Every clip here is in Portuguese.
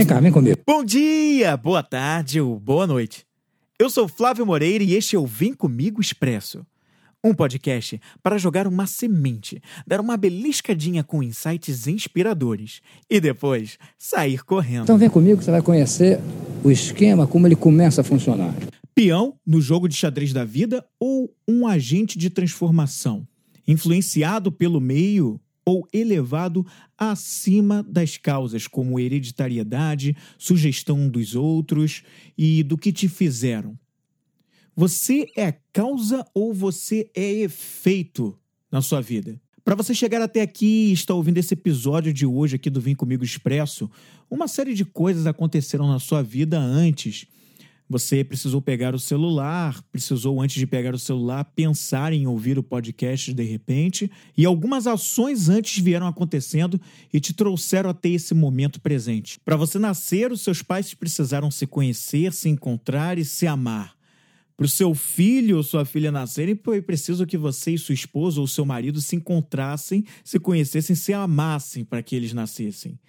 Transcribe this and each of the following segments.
Vem cá, vem comigo. Bom dia, boa tarde ou boa noite. Eu sou Flávio Moreira e este é o Vem Comigo Expresso. Um podcast para jogar uma semente, dar uma beliscadinha com insights inspiradores e depois sair correndo. Então vem comigo que você vai conhecer o esquema, como ele começa a funcionar. Peão no jogo de xadrez da vida ou um agente de transformação? Influenciado pelo meio ou elevado acima das causas, como hereditariedade, sugestão dos outros e do que te fizeram. Você é causa ou você é efeito na sua vida? Para você chegar até aqui e estar ouvindo esse episódio de hoje aqui do Vem Comigo Expresso, uma série de coisas aconteceram na sua vida antes você precisou pegar o celular, precisou, antes de pegar o celular, pensar em ouvir o podcast de repente, e algumas ações antes vieram acontecendo e te trouxeram até esse momento presente. Para você nascer, os seus pais precisaram se conhecer, se encontrar e se amar. Para o seu filho ou sua filha nascerem, foi preciso que você e sua esposa ou seu marido se encontrassem, se conhecessem, se amassem para que eles nascessem.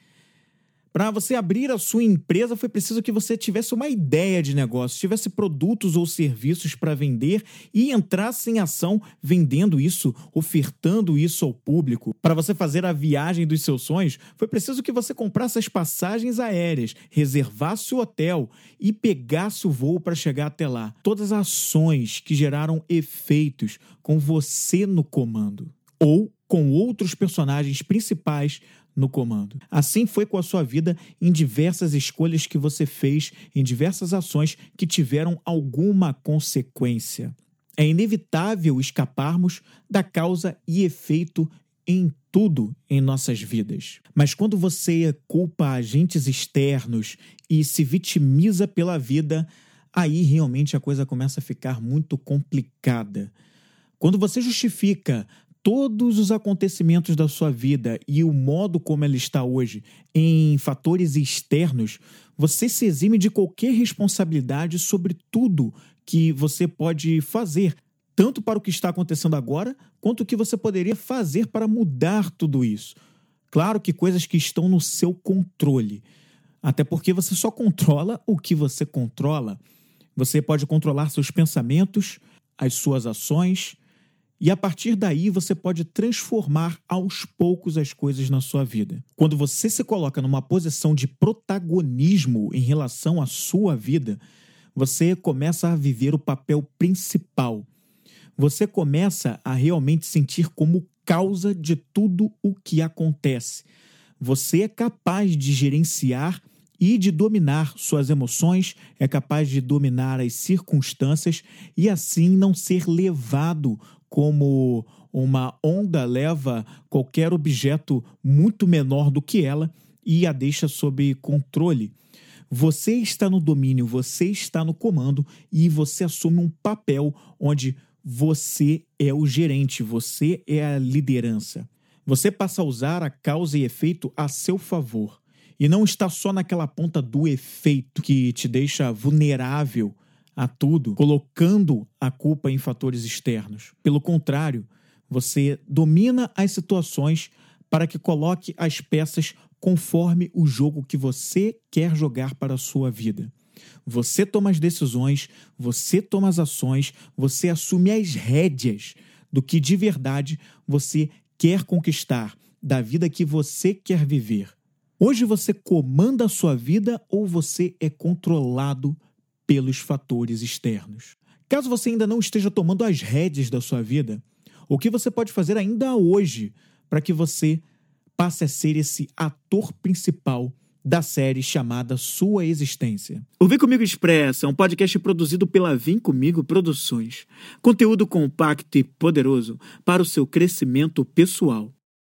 Para você abrir a sua empresa, foi preciso que você tivesse uma ideia de negócio, tivesse produtos ou serviços para vender e entrasse em ação vendendo isso, ofertando isso ao público. Para você fazer a viagem dos seus sonhos, foi preciso que você comprasse as passagens aéreas, reservasse o hotel e pegasse o voo para chegar até lá. Todas as ações que geraram efeitos com você no comando ou com outros personagens principais no comando. Assim foi com a sua vida em diversas escolhas que você fez, em diversas ações que tiveram alguma consequência. É inevitável escaparmos da causa e efeito em tudo em nossas vidas. Mas quando você culpa agentes externos e se vitimiza pela vida, aí realmente a coisa começa a ficar muito complicada. Quando você justifica todos os acontecimentos da sua vida e o modo como ela está hoje em fatores externos, você se exime de qualquer responsabilidade sobre tudo que você pode fazer, tanto para o que está acontecendo agora, quanto o que você poderia fazer para mudar tudo isso. Claro que coisas que estão no seu controle. Até porque você só controla o que você controla. Você pode controlar seus pensamentos, as suas ações, e a partir daí você pode transformar aos poucos as coisas na sua vida. Quando você se coloca numa posição de protagonismo em relação à sua vida, você começa a viver o papel principal. Você começa a realmente sentir como causa de tudo o que acontece. Você é capaz de gerenciar e de dominar suas emoções, é capaz de dominar as circunstâncias e assim não ser levado como uma onda leva qualquer objeto muito menor do que ela e a deixa sob controle. Você está no domínio, você está no comando e você assume um papel onde você é o gerente, você é a liderança. Você passa a usar a causa e efeito a seu favor. E não está só naquela ponta do efeito que te deixa vulnerável a tudo, colocando a culpa em fatores externos. Pelo contrário, você domina as situações para que coloque as peças conforme o jogo que você quer jogar para a sua vida. Você toma as decisões, você toma as ações, você assume as rédeas do que de verdade você quer conquistar, da vida que você quer viver. Hoje você comanda a sua vida ou você é controlado pelos fatores externos. Caso você ainda não esteja tomando as rédeas da sua vida, o que você pode fazer ainda hoje para que você passe a ser esse ator principal da série chamada Sua Existência. O Vem Comigo Expressa é um podcast produzido pela Vem Comigo Produções. Conteúdo compacto e poderoso para o seu crescimento pessoal.